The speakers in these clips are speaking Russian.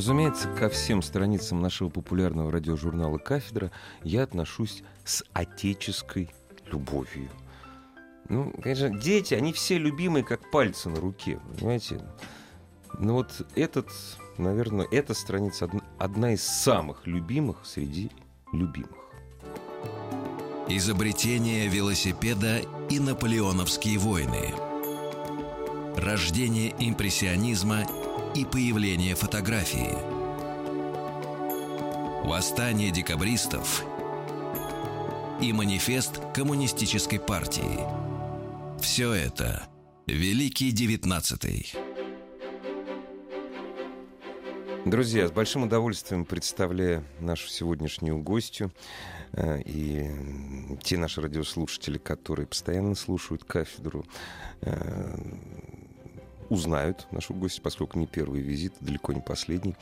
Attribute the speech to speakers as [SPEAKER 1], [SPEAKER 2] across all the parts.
[SPEAKER 1] Разумеется, ко всем страницам нашего популярного радиожурнала «Кафедра» я отношусь с отеческой любовью. Ну, конечно, дети, они все любимые, как пальцы на руке, понимаете? Но вот этот, наверное, эта страница одна из самых любимых среди любимых.
[SPEAKER 2] Изобретение велосипеда и наполеоновские войны. Рождение импрессионизма и появление фотографии. Восстание декабристов и манифест коммунистической партии. Все это Великий Девятнадцатый.
[SPEAKER 1] Друзья, с большим удовольствием представляю нашу сегодняшнюю гостью э, и те наши радиослушатели, которые постоянно слушают кафедру, э, узнают нашу гостью, поскольку не первый визит, далеко не последний.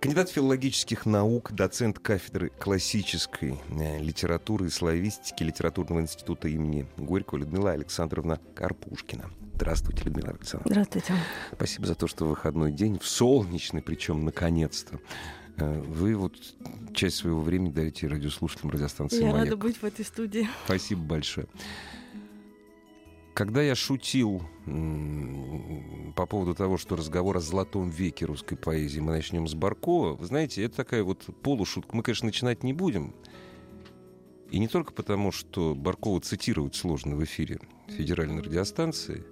[SPEAKER 1] Кандидат филологических наук, доцент кафедры классической э, литературы и славистики Литературного института имени Горького Людмила Александровна Карпушкина. Здравствуйте, Людмила Александровна.
[SPEAKER 3] Здравствуйте.
[SPEAKER 1] Спасибо за то, что в выходной день, в солнечный, причем наконец-то, э, вы вот часть своего времени даете радиослушателям радиостанции
[SPEAKER 3] Я
[SPEAKER 1] «Маяк».
[SPEAKER 3] рада быть в этой студии.
[SPEAKER 1] Спасибо большое. Когда я шутил по поводу того, что разговор о золотом веке русской поэзии мы начнем с Баркова, вы знаете, это такая вот полушутка. Мы, конечно, начинать не будем. И не только потому, что Баркова цитировать сложно в эфире федеральной радиостанции,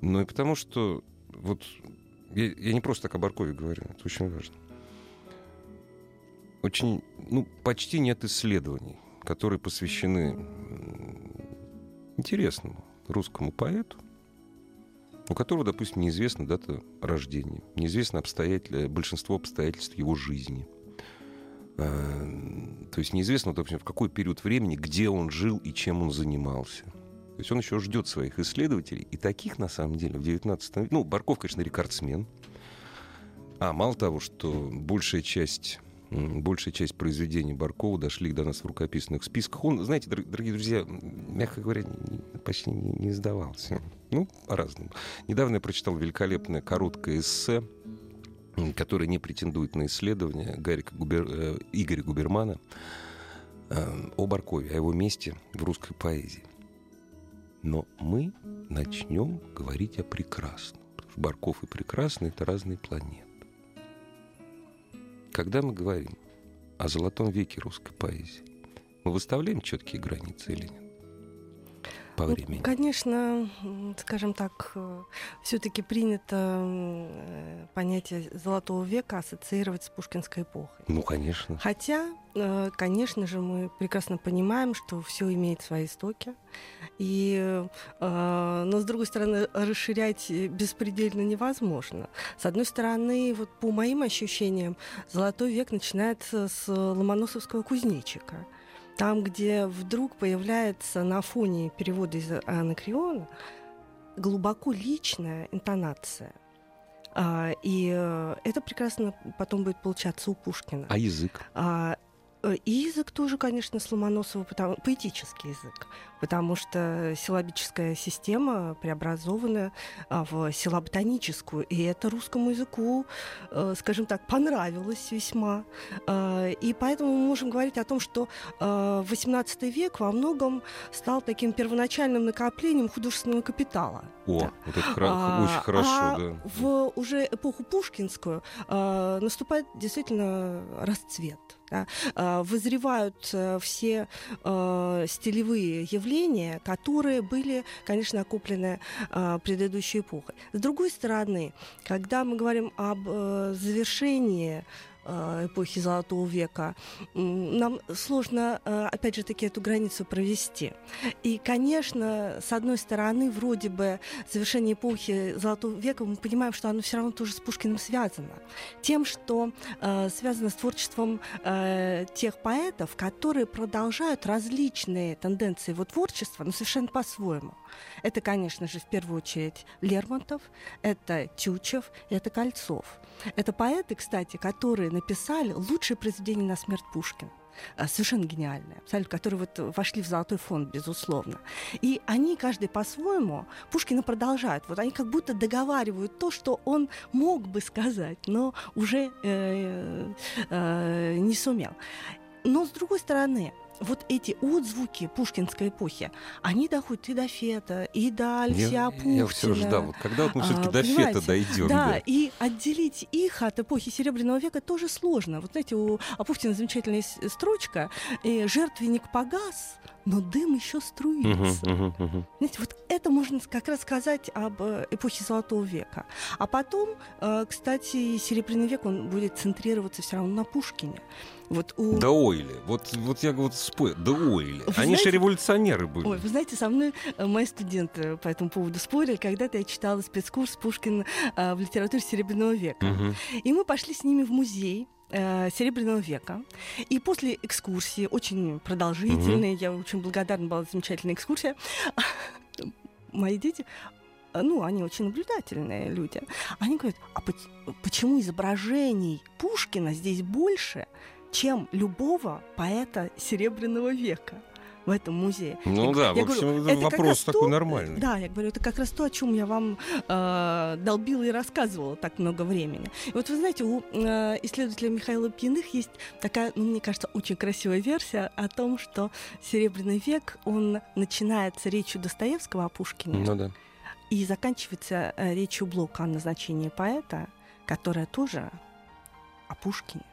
[SPEAKER 1] но и потому, что вот я, я не просто так о Баркове говорю, это очень важно. Очень, ну, почти нет исследований, которые посвящены интересному русскому поэту, у которого, допустим, неизвестна дата рождения, неизвестно обстоятель... большинство обстоятельств его жизни. А, То есть неизвестно, допустим, в какой период времени, где он жил и чем он занимался. То есть он еще ждет своих исследователей, и таких, на самом деле, в 19 веке... Ну, Барков, конечно, рекордсмен. А мало того, что большая часть большая часть произведений Баркова дошли до нас в рукописных списках. Он, знаете, дор- дорогие друзья, мягко говоря, почти не, издавался. Ну, по-разному. Недавно я прочитал великолепное короткое эссе, которое не претендует на исследование Гарика Губер... э, Игоря Губермана э, о Баркове, о его месте в русской поэзии. Но мы начнем говорить о прекрасном. Барков и прекрасный — это разные планеты. Когда мы говорим о золотом веке русской поэзии, мы выставляем четкие границы или нет? По
[SPEAKER 3] Ну,
[SPEAKER 1] времени.
[SPEAKER 3] Конечно, м, скажем так, все-таки принято э, понятие золотого века ассоциировать с пушкинской эпохой.
[SPEAKER 1] Ну, конечно.
[SPEAKER 3] Хотя, э, конечно же, мы прекрасно понимаем, что все имеет свои истоки. И, э, но, с другой стороны, расширять беспредельно невозможно. С одной стороны, вот по моим ощущениям, золотой век начинается с ломоносовского кузнечика. Там, где вдруг появляется на фоне перевода из Анакреона глубоко личная интонация. А, и э, это прекрасно потом будет получаться у Пушкина.
[SPEAKER 1] А язык?
[SPEAKER 3] А, э, и язык тоже, конечно, с Ломоносова, потому, поэтический язык, потому что силлабическая система преобразована а, в силлаботоническую, и это русскому языку, э, скажем так, понравилось весьма. А, и поэтому мы можем говорить о том, что а, XVIII век во многом стал таким первоначальным накоплением художественного капитала.
[SPEAKER 1] О,
[SPEAKER 3] Да.
[SPEAKER 1] вот это
[SPEAKER 3] А,
[SPEAKER 1] очень хорошо,
[SPEAKER 3] а
[SPEAKER 1] да.
[SPEAKER 3] В уже эпоху пушкинскую а, наступает действительно расцвет. да. А, вызревают а, все а, стилевые явления, которые были, конечно, окуплены а, предыдущей эпохой. С другой стороны, когда мы говорим об э, завершении э, эпохи Золотого века, нам сложно, э, опять же таки, эту границу провести. И, конечно, с одной стороны, вроде бы завершение эпохи Золотого века, мы понимаем, что оно все равно тоже с Пушкиным связано. Тем, что э, связано с творчеством э, тех поэтов, которые продолжают различные тенденции его творчества, но совершенно по-своему. Это, конечно же, в первую очередь Лермонтов, это Тючев, это Кольцов. Это поэты, кстати, которые написали лучшие произведения на смерть Пушкина а, совершенно гениальные, абсолютно, которые вот вошли в золотой фонд, безусловно. И они, каждый по-своему, Пушкина продолжают. Вот они как будто договаривают то, что он мог бы сказать, но уже э, э, не сумел. Но, с другой стороны, вот эти отзвуки пушкинской эпохи, они доходят и до Фета, и до Алексея Пушкина.
[SPEAKER 1] Я все ждал, вот когда вот мы все-таки а, до Фета дойдем.
[SPEAKER 3] Да, да, и отделить их от эпохи Серебряного века тоже сложно. Вот знаете, у Апухтина замечательная строчка «Жертвенник погас, но дым еще струится. Uh-huh, uh-huh, uh-huh. Знаете, вот это можно как раз сказать об э, эпохе Золотого века. А потом, э, кстати, Серебряный век, он будет центрироваться все равно на Пушкине.
[SPEAKER 1] Вот у... Да Ойли. Вот, вот я вот спорю. Да Ойли. Вы Они знаете... же революционеры были.
[SPEAKER 3] Ой, вы знаете, со мной э, мои студенты по этому поводу спорили. Когда-то я читала спецкурс Пушкин в литературе Серебряного века. Угу. И мы пошли с ними в музей э, Серебряного века. И после экскурсии, очень продолжительной, mm-hmm. я очень благодарна была замечательная экскурсия, мои дети ну, они очень наблюдательные люди, они говорят, а почему изображений Пушкина здесь больше, чем любого поэта Серебряного века? В этом музее.
[SPEAKER 1] Ну я, да, я в общем, говорю, это вопрос такой то, нормальный.
[SPEAKER 3] Да, я говорю, это как раз то, о чем я вам э, долбила и рассказывала так много времени. И вот вы знаете, у э, исследователя Михаила Пьяных есть такая, ну, мне кажется, очень красивая версия о том, что Серебряный век, он начинается речью Достоевского о Пушкине.
[SPEAKER 1] Ну да.
[SPEAKER 3] И заканчивается э, речью Блока о назначении поэта, которая тоже о Пушкине.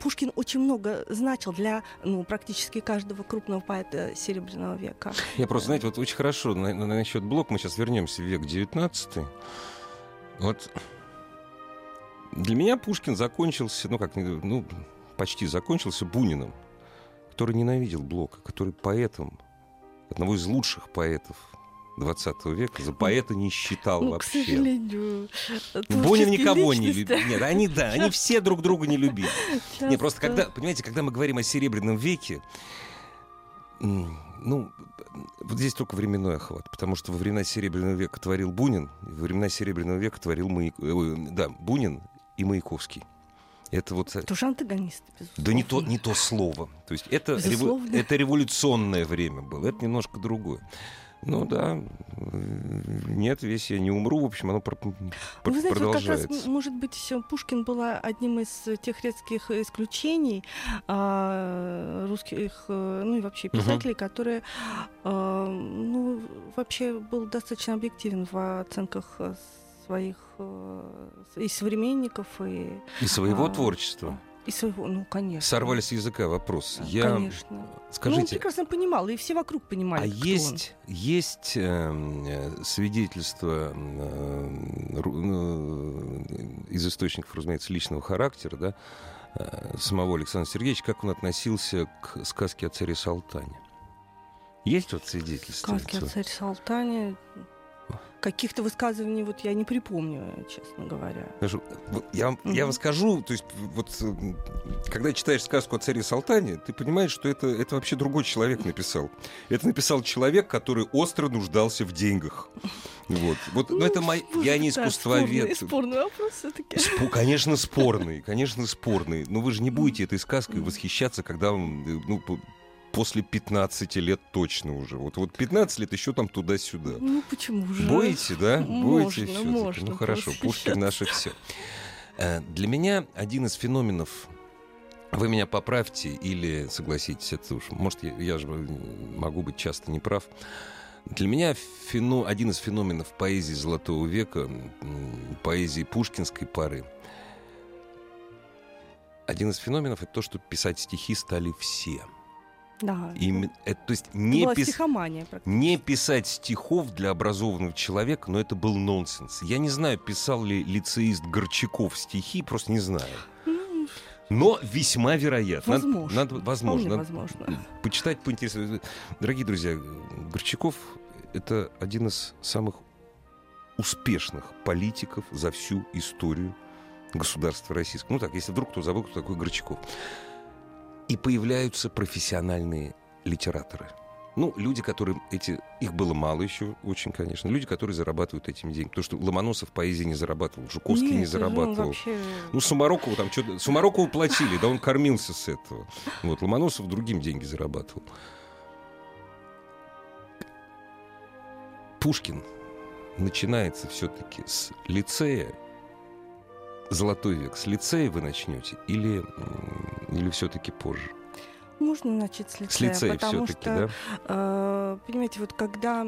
[SPEAKER 3] Пушкин очень много значил для ну, практически каждого крупного поэта Серебряного века.
[SPEAKER 1] Я просто, знаете, вот очень хорошо на, на, насчет блок, мы сейчас вернемся в век XIX. Вот для меня Пушкин закончился, ну как, ну, почти закончился Буниным, который ненавидел Блока, который поэтом, одного из лучших поэтов 20 века за поэта не считал
[SPEAKER 3] ну,
[SPEAKER 1] вообще.
[SPEAKER 3] К сожалению.
[SPEAKER 1] Бунин никого не любил. Нет, они, да, они все друг друга не любили. Нет, просто когда, понимаете, когда мы говорим о Серебряном веке, ну, вот здесь только временной охват, потому что во времена Серебряного века творил Бунин, во времена Серебряного века творил Маяк... Э, да, Бунин и Маяковский. Это вот...
[SPEAKER 3] Тоже антагонист,
[SPEAKER 1] безусловно. Да не то, не то слово. То есть это, реву... это революционное время было, это немножко другое. Ну да, нет, весь я не умру, в общем, оно пр-
[SPEAKER 3] пр- Вы знаете, вот как раз, может быть, Пушкин была одним из тех редких исключений а, русских, ну и вообще писателей, угу. которые, а, ну, вообще был достаточно объективен в оценках своих э, и современников, и...
[SPEAKER 1] И своего а, творчества.
[SPEAKER 3] И своего, ну, конечно.
[SPEAKER 1] Сорвали с языка вопрос.
[SPEAKER 3] Я... Конечно.
[SPEAKER 1] Скажите, ну, он
[SPEAKER 3] прекрасно понимал, и все вокруг понимали,
[SPEAKER 1] А есть, он. есть эм, э, свидетельства э, э, из источников, разумеется, личного характера, да, э, самого Александра Сергеевича, как он относился к сказке о царе Салтане? Есть вот свидетельства?
[SPEAKER 3] Сказки о царе Салтане каких-то высказываний вот я не припомню, честно говоря.
[SPEAKER 1] Я, mm-hmm. я вам скажу, то есть вот когда читаешь сказку о царе Салтане, ты понимаешь, что это, это вообще другой человек написал. Это написал человек, который остро нуждался в деньгах. Вот. вот ну, но это мой... я не искусствовед.
[SPEAKER 3] Да, спорный, спорный вопрос все-таки.
[SPEAKER 1] Спо... Конечно, спорный, конечно, спорный. Но вы же не будете этой сказкой восхищаться, когда он э, ну, после 15 лет точно уже. Вот, вот 15 лет еще там туда-сюда.
[SPEAKER 3] Ну почему же?
[SPEAKER 1] Боите, да? Боите
[SPEAKER 3] все можно.
[SPEAKER 1] Ну хорошо, Пушкин наше все. Э, для меня один из феноменов вы меня поправьте или согласитесь, это уж, может, я, я же могу быть часто неправ. Для меня фено, один из феноменов поэзии Золотого века, поэзии пушкинской пары, один из феноменов это то, что писать стихи стали все –
[SPEAKER 3] Да.
[SPEAKER 1] Именно, это, то есть не, пис- не писать стихов для образованного человека, но это был нонсенс. Я не знаю, писал ли лицеист Горчаков стихи, просто не знаю.
[SPEAKER 3] Ну,
[SPEAKER 1] Но весьма вероятно. Надо-
[SPEAKER 3] Возможно.
[SPEAKER 1] Надо, возможно.
[SPEAKER 3] вполне
[SPEAKER 1] Надо
[SPEAKER 3] возможно.
[SPEAKER 1] почитать, поинтересоваться. Дорогие друзья, Горчаков — это один из самых успешных политиков за всю историю государства российского. Ну так, если вдруг кто забыл, кто такой Горчаков. И появляются профессиональные литераторы. Ну, люди, которые эти... Их было мало еще очень, конечно. Люди, которые зарабатывают этим деньги. Потому что Ломоносов поэзии не зарабатывал, Жуковский не
[SPEAKER 3] Нет, он
[SPEAKER 1] зарабатывал.
[SPEAKER 3] вообще-
[SPEAKER 1] Ну, Сумарокову там что-то... Сумарокову платили, да он кормился с этого. Вот, Ломоносов другим деньги зарабатывал. Пушкин начинается все-таки с лицея. Золотой век. С лицея вы начнете или, или все-таки позже?
[SPEAKER 3] Можно начать с
[SPEAKER 1] С
[SPEAKER 3] лицея,
[SPEAKER 1] лицея
[SPEAKER 3] потому что,
[SPEAKER 1] да?
[SPEAKER 3] э, понимаете, вот когда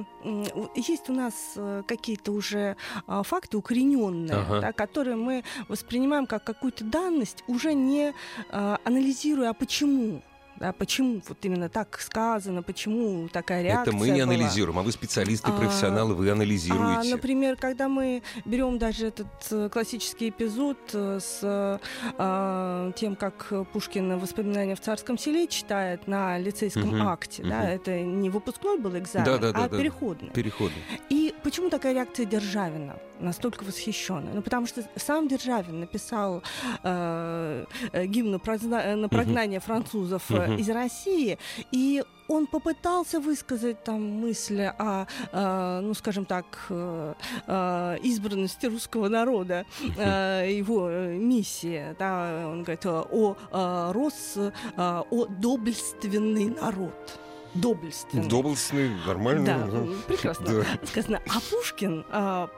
[SPEAKER 3] есть у нас э, какие-то уже а, факты укорененные,
[SPEAKER 1] Ага.
[SPEAKER 3] да, которые мы воспринимаем как какую-то данность, уже не а, анализируя, а почему. Да, почему вот именно так сказано, почему такая реакция
[SPEAKER 1] Это мы не
[SPEAKER 3] была.
[SPEAKER 1] анализируем, а вы специалисты,
[SPEAKER 3] А,
[SPEAKER 1] профессионалы, вы
[SPEAKER 3] А,
[SPEAKER 1] анализируете.
[SPEAKER 3] например, когда мы берем даже этот э, классический эпизод э, с э, а, тем, как Пушкин воспоминания в царском селе читает на лицейском
[SPEAKER 1] Мгм,
[SPEAKER 3] акте, да,
[SPEAKER 1] мгм.
[SPEAKER 3] это не выпускной был экзамен,
[SPEAKER 1] Да-да-да,
[SPEAKER 3] а
[SPEAKER 1] да.
[SPEAKER 3] переходный.
[SPEAKER 1] Переходы.
[SPEAKER 3] И почему такая реакция Державина настолько восхищенная? Ну, потому что сам Державин написал э, гимн на, прогнание французов
[SPEAKER 1] Мгм.
[SPEAKER 3] из России, и он попытался высказать там мысли о, э, ну, скажем так, э, э, избранности русского народа, э, его э, миссии. Да, он говорит э, о э, рос, о доблестственный народ. Доблестственный.
[SPEAKER 1] Доблестный, нормально.
[SPEAKER 3] Да, м, прекрасно
[SPEAKER 1] Да.
[SPEAKER 3] сказано. А Пушкин а,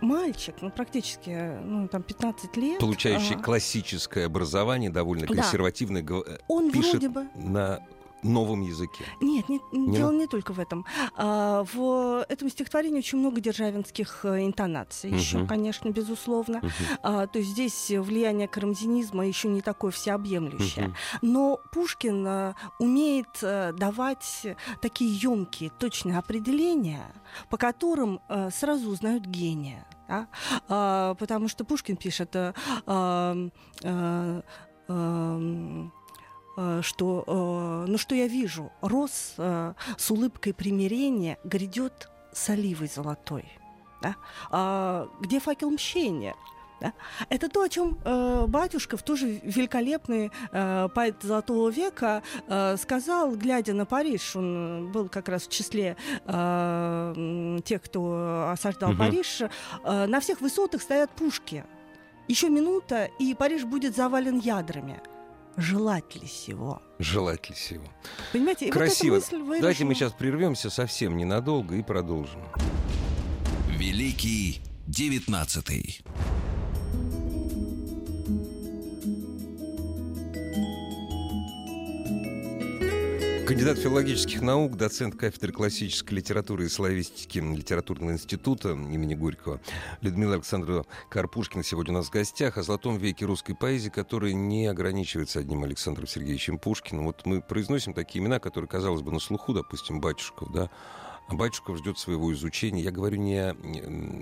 [SPEAKER 3] мальчик, ну практически, ну там 15 лет.
[SPEAKER 1] Получающий
[SPEAKER 3] а,
[SPEAKER 1] классическое образование, довольно
[SPEAKER 3] Да.
[SPEAKER 1] консервативное, гов- э,
[SPEAKER 3] Он
[SPEAKER 1] пишет
[SPEAKER 3] вроде бы.
[SPEAKER 1] на новом языке.
[SPEAKER 3] Нет, не-
[SPEAKER 1] Не
[SPEAKER 3] дело
[SPEAKER 1] на-
[SPEAKER 3] не только в этом. А, в этом стихотворении очень много державинских э, интонаций, еще,
[SPEAKER 1] Мгм.
[SPEAKER 3] конечно, безусловно.
[SPEAKER 1] Мгм.
[SPEAKER 3] А, то есть здесь влияние карамзинизма еще не такое всеобъемлющее.
[SPEAKER 1] Мгм.
[SPEAKER 3] Но Пушкин э, умеет э, давать такие емкие, точные определения, по которым сразу узнают гения. да. А, потому что Пушкин пишет, э, ам, э, что, э, ну что я вижу, рос э, с улыбкой примирения грядет с оливой золотой. Да? А, где факел мщения? Да? Это то, о чем э, Батюшков, тоже великолепный э, поэт Золотого века, э, сказал, глядя на Париж. Он был как раз в числе э, тех, кто осаждал
[SPEAKER 1] Мгм.
[SPEAKER 3] Париж. Э, на всех высотах стоят пушки. Еще минута, и Париж будет завален ядрами. Желать ли сего?
[SPEAKER 1] Желать ли всего.
[SPEAKER 3] Понимаете,
[SPEAKER 1] Красиво.
[SPEAKER 3] вот мысль
[SPEAKER 1] Давайте мы сейчас прервемся совсем ненадолго и продолжим.
[SPEAKER 2] Великий девятнадцатый.
[SPEAKER 1] Кандидат филологических наук, доцент кафедры классической литературы и славистики Литературного института имени Горького Людмила Александровна Карпушкина сегодня у нас в гостях о золотом веке русской поэзии, который не ограничивается одним Александром Сергеевичем Пушкиным. Вот мы произносим такие имена, которые, казалось бы, на слуху, допустим, Батюшков, да, а Батюшков ждет своего изучения. Я говорю не о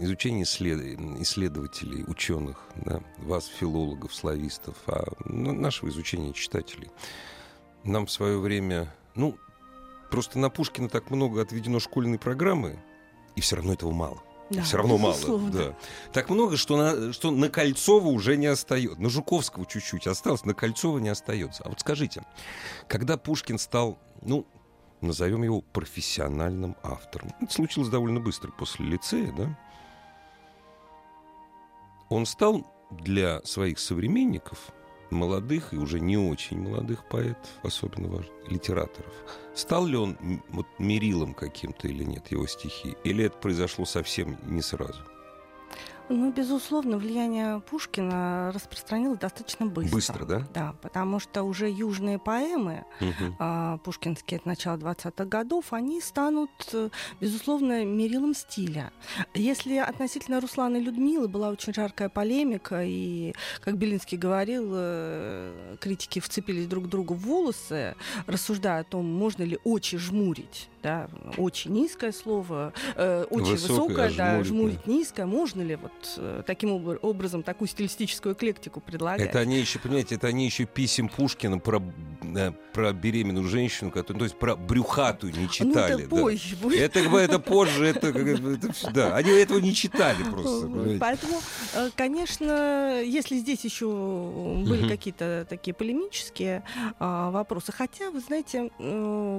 [SPEAKER 1] изучении исслед- исследователей, ученых, да, вас, филологов, славистов, а нашего изучения читателей. Нам в свое время, ну, просто на Пушкина так много отведено школьной программы, и все равно этого мало.
[SPEAKER 3] Да,
[SPEAKER 1] все равно мало.
[SPEAKER 3] безусловно.
[SPEAKER 1] Да. Так много, что на, что на Кольцова уже не остается. На Жуковского чуть-чуть осталось, на Кольцова не остается. А вот скажите, когда Пушкин стал, ну, назовем его профессиональным автором, это случилось довольно быстро после лицея, да? Он стал для своих современников, молодых и уже не очень молодых поэтов, особенно важно, литераторов, стал ли он вот, мерилом каким-то или нет его стихи? Или это произошло совсем не сразу?
[SPEAKER 3] Ну, безусловно, влияние Пушкина распространилось достаточно быстро.
[SPEAKER 1] Быстро, да?
[SPEAKER 3] Да, потому что уже южные поэмы,
[SPEAKER 1] Мгм.
[SPEAKER 3] а, пушкинские от начала 20-х годов, они станут, э, безусловно, мерилом стиля. Если относительно Руслана и Людмилы была очень жаркая полемика, и, как Белинский говорил, э, критики вцепились друг другу в волосы, рассуждая о том, можно ли очи жмурить. Да, очень низкое слово, э, очень
[SPEAKER 1] Высокое,
[SPEAKER 3] высокое, да,
[SPEAKER 1] жмурить,
[SPEAKER 3] жмурить низкое. Можно ли вот э, таким обр- образом такую стилистическую эклектику предлагать?
[SPEAKER 1] Это они еще, понимаете, это они еще писем Пушкина про, э, про беременную женщину, которую, то есть про брюхатую не читали.
[SPEAKER 3] ну, это
[SPEAKER 1] да.
[SPEAKER 3] позже будет.
[SPEAKER 1] Это, это позже, это, это да, они этого не читали просто.
[SPEAKER 3] Вот,
[SPEAKER 1] понимаете.
[SPEAKER 3] Поэтому, э, конечно, если здесь еще были
[SPEAKER 1] Мгм.
[SPEAKER 3] какие-то такие полемические а, вопросы, хотя, вы знаете,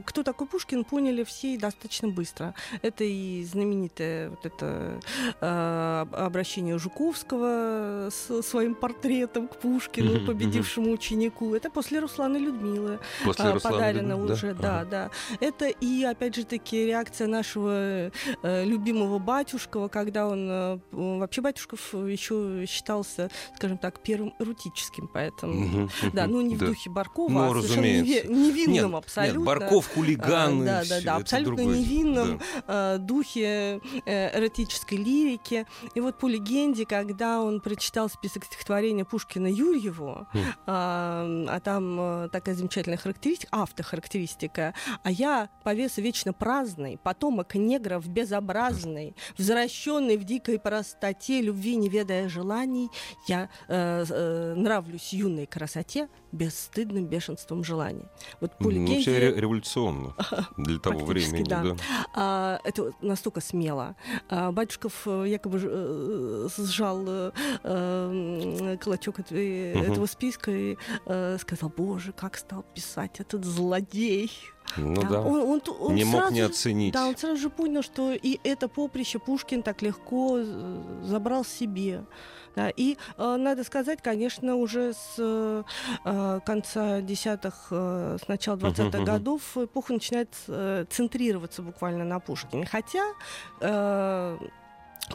[SPEAKER 3] кто такой Пушкин, поняли все достаточно быстро. Это и знаменитое вот это обращение Жуковского с своим портретом к Пушкину, победившему ученику. Это после Руслана Людмилы
[SPEAKER 1] После
[SPEAKER 3] а,
[SPEAKER 1] Руслана
[SPEAKER 3] подарено
[SPEAKER 1] Людмилы,
[SPEAKER 3] уже, да,
[SPEAKER 1] Ага.
[SPEAKER 3] да. Это и, опять же таки, реакция нашего э, любимого батюшкова, когда он... э, вообще Батюшков еще считался, скажем так, первым эротическим поэтом. Да, ну не в духе Баркова,
[SPEAKER 1] Ну,
[SPEAKER 3] а
[SPEAKER 1] разумеется.
[SPEAKER 3] невинном
[SPEAKER 1] Нет,
[SPEAKER 3] абсолютно.
[SPEAKER 1] Нет, Барков хулиган.
[SPEAKER 3] А, да, да, да, абсолютно
[SPEAKER 1] другое.
[SPEAKER 3] невинном
[SPEAKER 1] Да.
[SPEAKER 3] э, духе э, эротической лирики. И вот по легенде, когда он прочитал список стихотворения Пушкина Юрьеву,
[SPEAKER 1] Хм.
[SPEAKER 3] а, а там э, такая замечательная характеристика, автохарактеристика, а я по весу вечно праздный, потомок негров безобразный, возвращенный в дикой простоте, любви не ведая желаний, я э, э, нравлюсь юной красоте бесстыдным бешенством желаний. Вот по
[SPEAKER 1] Ну, вообще ре- революционно для того времени.
[SPEAKER 3] да.
[SPEAKER 1] Да.
[SPEAKER 3] А, это настолько смело. А, Батюшков э, якобы э, сжал э, э, этой-
[SPEAKER 1] Мгм.
[SPEAKER 3] этого списка и э, сказал, боже, как стал писать этот злодей.
[SPEAKER 1] Ну да.
[SPEAKER 3] Он, он ту- он
[SPEAKER 1] не мог
[SPEAKER 3] сразу
[SPEAKER 1] не
[SPEAKER 3] же-
[SPEAKER 1] оценить.
[SPEAKER 3] Да, он сразу же понял, что и это поприще Пушкин так легко забрал себе. Да, и э, надо сказать, конечно, уже с э, конца десятых, э, с начала 20-х
[SPEAKER 1] мгм.
[SPEAKER 3] годов эпоха начинает э, центрироваться буквально на Пушкине. Хотя э,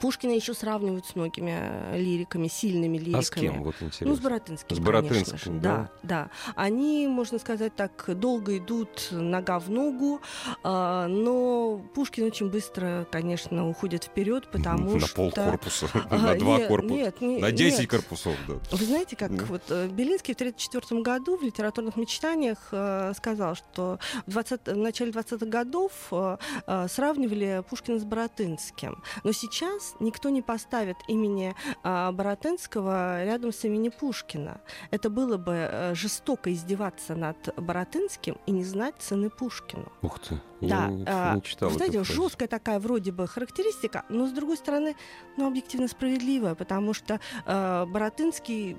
[SPEAKER 3] Пушкина еще сравнивают с многими э, лириками, сильными лириками.
[SPEAKER 1] А с кем, вот интересно?
[SPEAKER 3] Ну, с Боротынским,
[SPEAKER 1] С
[SPEAKER 3] конечно
[SPEAKER 1] Боротынским,
[SPEAKER 3] же.
[SPEAKER 1] да?
[SPEAKER 3] Да, да. Они, можно сказать так, долго идут нога в ногу, а, но Пушкин очень быстро, конечно, уходит вперед, потому
[SPEAKER 1] на
[SPEAKER 3] что...
[SPEAKER 1] пол корпуса,
[SPEAKER 3] А,
[SPEAKER 1] на два
[SPEAKER 3] нет,
[SPEAKER 1] корпуса,
[SPEAKER 3] Нет, не-
[SPEAKER 1] на 10
[SPEAKER 3] нет.
[SPEAKER 1] корпусов, да.
[SPEAKER 3] Вы знаете, как
[SPEAKER 1] Да.
[SPEAKER 3] вот э, Белинский в 1934 году в литературных мечтаниях э, сказал, что в, 20, в начале 20-х годов э, э, сравнивали Пушкина с Боротынским. Но сейчас никто не поставит имени э, Боротынского рядом с именем Пушкина. Это было бы э, жестоко издеваться над Боротынским и не знать цены Пушкину.
[SPEAKER 1] Ух ты,
[SPEAKER 3] Да,
[SPEAKER 1] не,
[SPEAKER 3] а,
[SPEAKER 1] не читал
[SPEAKER 3] знаете, жесткая такая вроде бы характеристика, но с другой стороны, ну, объективно справедливая, потому что э, Боротынский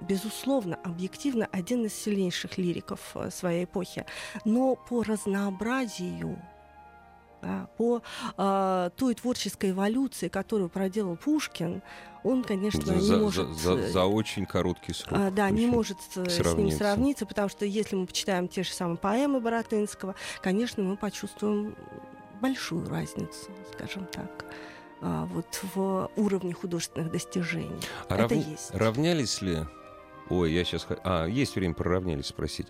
[SPEAKER 3] безусловно, объективно один из сильнейших лириков э, своей эпохи, но по разнообразию да, по э, той творческой эволюции, которую проделал Пушкин, он, конечно,
[SPEAKER 1] За,
[SPEAKER 3] не
[SPEAKER 1] за-
[SPEAKER 3] может...
[SPEAKER 1] за-
[SPEAKER 3] э,
[SPEAKER 1] за очень короткий срок.
[SPEAKER 3] а, да, не может с, с ним
[SPEAKER 1] сравниться.
[SPEAKER 3] сравниться, потому что если мы почитаем те же самые поэмы Боротынского, конечно, мы почувствуем большую разницу, скажем так, а, вот в уровне художественных достижений.
[SPEAKER 1] А
[SPEAKER 3] Это
[SPEAKER 1] равня-
[SPEAKER 3] есть.
[SPEAKER 1] равнялись ли... Ой, я сейчас... А, есть время про равнялись спросить.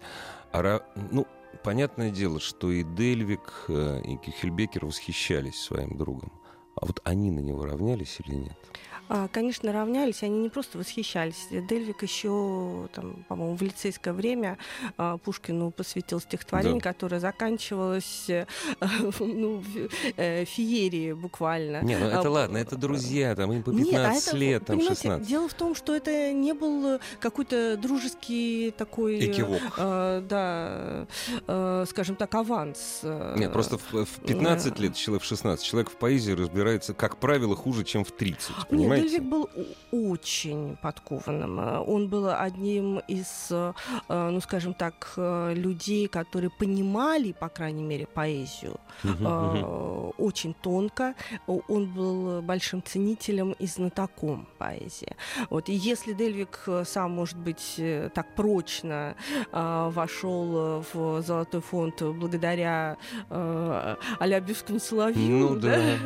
[SPEAKER 1] А Ну, понятное дело, что и Дельвик, э, и Кихельбекер восхищались своим другом. А вот они на него равнялись или нет?
[SPEAKER 3] А, Конечно, равнялись, они не просто восхищались. Дельвик еще, там, по-моему, в лицейское время а, Пушкину посвятил стихотворение,
[SPEAKER 1] Да.
[SPEAKER 3] которое заканчивалось э, ну, э, феерией буквально.
[SPEAKER 1] Не, ну
[SPEAKER 3] А,
[SPEAKER 1] это ладно, это друзья, там им по
[SPEAKER 3] Нет,
[SPEAKER 1] 15
[SPEAKER 3] а это,
[SPEAKER 1] лет, там
[SPEAKER 3] понимаете,
[SPEAKER 1] 16.
[SPEAKER 3] Дело в том, что это не был какой-то дружеский такой... э,
[SPEAKER 1] Экивок.
[SPEAKER 3] э, да, э, скажем так, аванс.
[SPEAKER 1] Нет, просто в, в 15 лет, человек в 16, человек в поэзии разбирается, как правило, хуже, чем в 30,
[SPEAKER 3] Нет, Дельвик был очень подкованным. Э, Он был одним из, э, э, ну, скажем так, людей, которые понимали, по крайней мере, поэзию э, очень тонко. Он был большим ценителем и знатоком поэзии. Вот. И если Дельвик сам, может быть, так прочно вошел в Золотой фонд благодаря э, Алябьевскому соловью,
[SPEAKER 1] Ну да.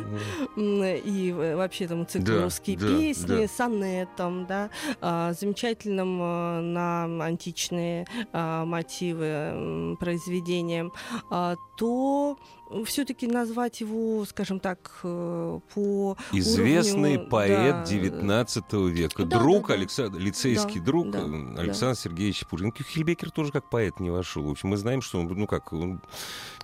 [SPEAKER 3] и вообще там цикл
[SPEAKER 1] Да,
[SPEAKER 3] русские
[SPEAKER 1] да,
[SPEAKER 3] песни,
[SPEAKER 1] да.
[SPEAKER 3] сонетом, да, а, замечательным а, на античные а, мотивы произведением, а, то все-таки назвать его, скажем так, э, по
[SPEAKER 1] Известный
[SPEAKER 3] уровню,
[SPEAKER 1] поэт
[SPEAKER 3] да,
[SPEAKER 1] 19 века.
[SPEAKER 3] Да,
[SPEAKER 1] друг,
[SPEAKER 3] да, да.
[SPEAKER 1] Александр, лицейский
[SPEAKER 3] Да,
[SPEAKER 1] друг
[SPEAKER 3] да,
[SPEAKER 1] э,
[SPEAKER 3] да.
[SPEAKER 1] Александр Сергеевич Пушкин. Кюхельбекер тоже как поэт не вошел. В общем, мы знаем, что он, ну как, он